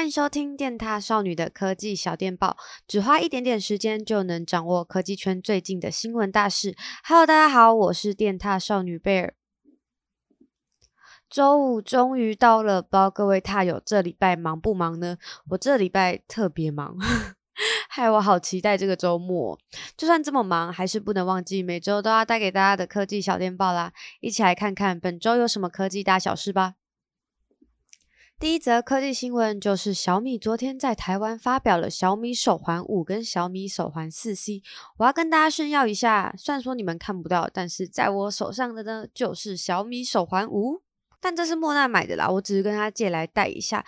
欢迎收听电踏少女的科技小电报，只花一点点时间就能掌握科技圈最近的新闻大事。Hello，大家好，我是电踏少女贝尔。周五终于到了，不知道各位踏友这礼拜忙不忙呢？我这礼拜特别忙，害我好期待这个周末。就算这么忙，还是不能忘记每周都要带给大家的科技小电报啦。一起来看看本周有什么科技大小事吧。第一则科技新闻就是小米昨天在台湾发表了小米手环五跟小米手环四 C，我要跟大家炫耀一下，虽然说你们看不到，但是在我手上的呢就是小米手环五，但这是莫娜买的啦，我只是跟她借来戴一下。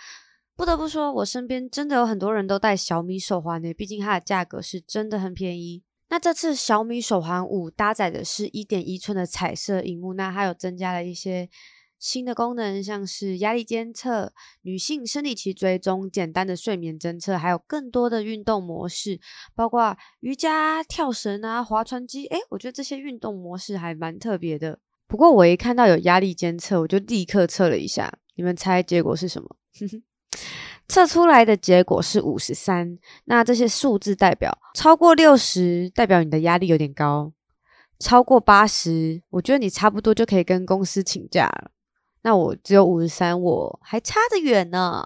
不得不说，我身边真的有很多人都戴小米手环呢，毕竟它的价格是真的很便宜。那这次小米手环五搭载的是一点一寸的彩色荧幕，那它有增加了一些。新的功能像是压力监测、女性生理期追踪、简单的睡眠侦测，还有更多的运动模式，包括瑜伽、跳绳啊、划船机。诶，我觉得这些运动模式还蛮特别的。不过我一看到有压力监测，我就立刻测了一下。你们猜结果是什么？测出来的结果是五十三。那这些数字代表超过六十，代表你的压力有点高；超过八十，我觉得你差不多就可以跟公司请假了。那我只有五十三，我还差得远呢。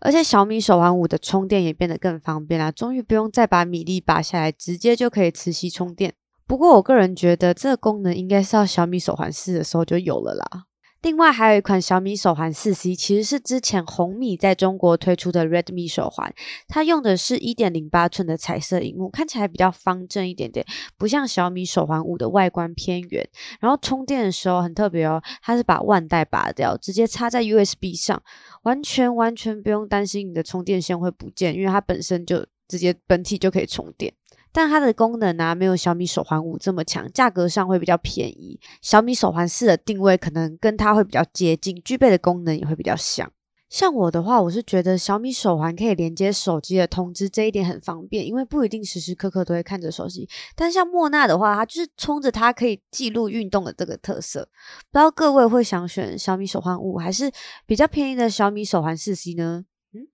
而且小米手环五的充电也变得更方便啦，终于不用再把米粒拔下来，直接就可以磁吸充电。不过我个人觉得这个功能应该是到小米手环四的时候就有了啦。另外还有一款小米手环 4C，其实是之前红米在中国推出的 Redmi 手环，它用的是一点零八寸的彩色荧幕，看起来比较方正一点点，不像小米手环五的外观偏圆。然后充电的时候很特别哦，它是把腕带拔掉，直接插在 USB 上，完全完全不用担心你的充电线会不见，因为它本身就直接本体就可以充电。但它的功能呢、没有小米手环五这么强，价格上会比较便宜。小米手环四的定位可能跟它会比较接近，具备的功能也会比较像。像我的话，我是觉得小米手环可以连接手机的通知，这一点很方便，因为不一定时时刻刻都会看着手机。但像莫娜的话，它就是冲着它可以记录运动的这个特色。不知道各位会想选小米手环五，还是比较便宜的小米手环四 C 呢？嗯，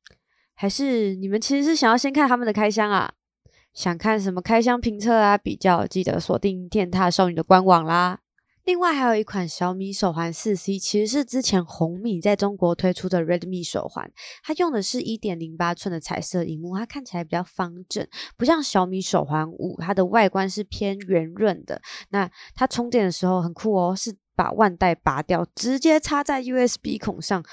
还是你们其实是想要先看他们的开箱啊？想看什么开箱评测啊？比较记得锁定电踏少女的官网啦。另外还有一款小米手环四 C，其实是之前红米在中国推出的 Redmi 手环，它用的是一点零八寸的彩色荧幕，它看起来比较方正，不像小米手环五，它的外观是偏圆润的。那它充电的时候很酷哦，是把腕带拔掉，直接插在 USB 孔上。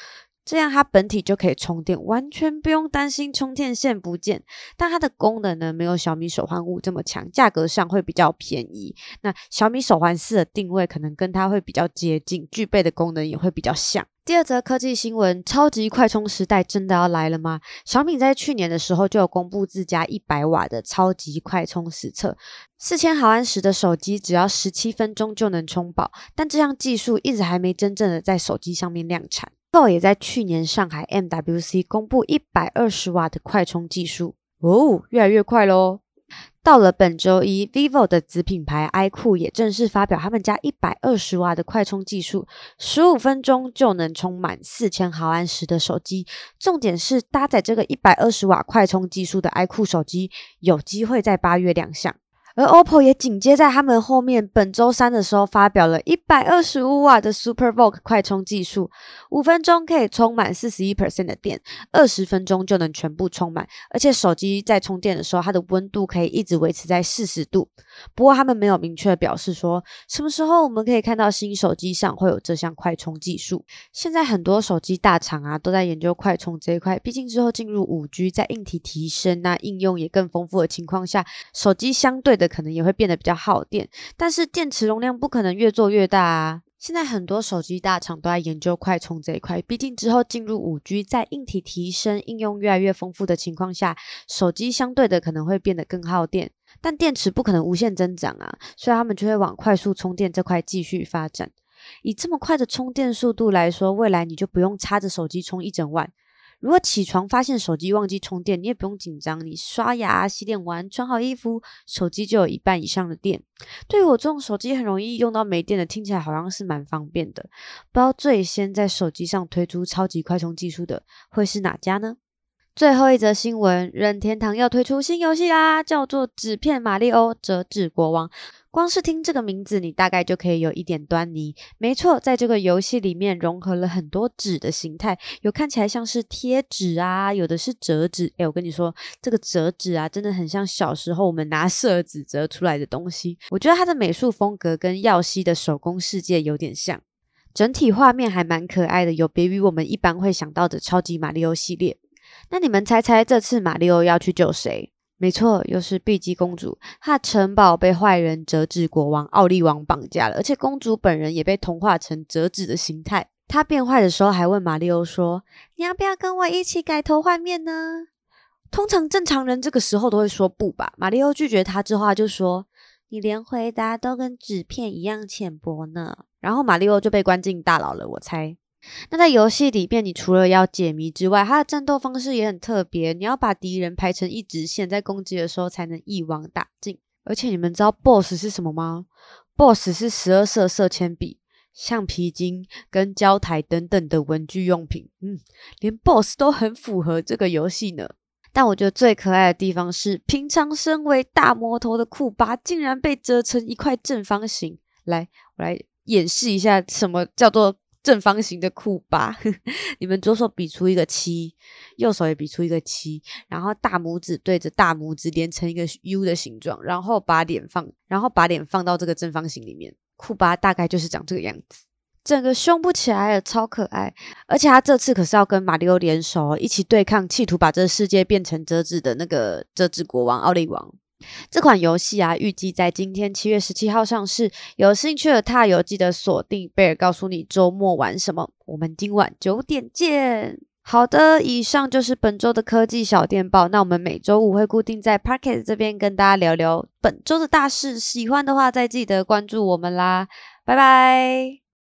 这样它本体就可以充电，完全不用担心充电线不见。但它的功能呢，没有小米手环五这么强，价格上会比较便宜。那小米手环四的定位可能跟它会比较接近，具备的功能也会比较像。第二则科技新闻：超级快充时代真的要来了吗？小米在去年的时候就有公布自家一百瓦的超级快充实测，四千毫安时的手机只要十七分钟就能充饱。但这项技术一直还没真正的在手机上面量产。Vivo 也在去年上海 MWC 公布一百二十瓦的快充技术哦，越来越快喽！到了本周一，vivo 的子品牌 iQOO 也正式发表他们家一百二十瓦的快充技术，十五分钟就能充满四千毫安时的手机。重点是搭载这个一百二十瓦快充技术的 iQOO 手机有机会在八月亮相。而 OPPO 也紧接在他们后面，本周三的时候发表了一百二十五瓦的 SuperVOOC 快充技术，五分钟可以充满四十一 percent 的电，二十分钟就能全部充满，而且手机在充电的时候，它的温度可以一直维持在四十度。不过他们没有明确表示说什么时候我们可以看到新手机上会有这项快充技术。现在很多手机大厂啊都在研究快充这一块，毕竟之后进入五 G，在硬体提升、那应用也更丰富的情况下，手机相对的可能也会变得比较耗电，但是电池容量不可能越做越大啊。现在很多手机大厂都在研究快充这一块，毕竟之后进入五 G，在硬体提升、应用越来越丰富的情况下，手机相对的可能会变得更耗电，但电池不可能无限增长啊，所以他们就会往快速充电这块继续发展。以这么快的充电速度来说，未来你就不用插着手机充一整晚。如果起床发现手机忘记充电，你也不用紧张，你刷牙、洗脸完，穿好衣服，手机就有一半以上的电。对于我这种手机很容易用到没电的，听起来好像是蛮方便的。不知道最先在手机上推出超级快充技术的会是哪家呢？最后一则新闻，任天堂要推出新游戏啦，叫做《纸片马里欧折纸国王》。光是听这个名字，你大概就可以有一点端倪。没错，在这个游戏里面融合了很多纸的形态，有看起来像是贴纸啊，有的是折纸。诶，我跟你说，这个折纸啊，真的很像小时候我们拿色纸折出来的东西。我觉得它的美术风格跟耀西的手工世界有点像，整体画面还蛮可爱的，有别于我们一般会想到的超级马里奥系列。那你们猜猜，这次马里奥要去救谁？没错，又是碧姬公主。她的城堡被坏人折纸国王奥利王绑架了，而且公主本人也被同化成折纸的形态。她变坏的时候还问马里奥说：“你要不要跟我一起改头换面呢？”通常正常人这个时候都会说不吧。马里奥拒绝他之后，他就说：“你连回答都跟纸片一样浅薄呢。”然后马里奥就被关进大牢了。我猜。那在游戏里边，你除了要解谜之外，它的战斗方式也很特别。你要把敌人排成一直线，在攻击的时候才能一网打尽。而且你们知道 BOSS 是什么吗？BOSS 是十二色色铅笔、橡皮筋跟胶台等等的文具用品。嗯，连 BOSS 都很符合这个游戏呢。但我觉得最可爱的地方是，平常身为大魔头的库巴，竟然被折成一块正方形。来，我来演示一下什么叫做。正方形的库巴，你们左手比出一个七，右手也比出一个七，然后大拇指对着大拇指连成一个 U 的形状，然后把脸放，然后把脸放到这个正方形里面，库巴大概就是长这个样子，整个凶不起来了，超可爱，而且他这次可是要跟马里奥联手，一起对抗企图把这个世界变成折纸的那个折纸国王奥利王。这款游戏啊，预计在今天七月十七号上市。有兴趣的踏友记得锁定贝尔，告诉你周末玩什么。我们今晚九点见。好的，以上就是本周的科技小电报。那我们每周五会固定在 Podcast 这边跟大家聊聊本周的大事。喜欢的话，再记得关注我们啦。拜拜。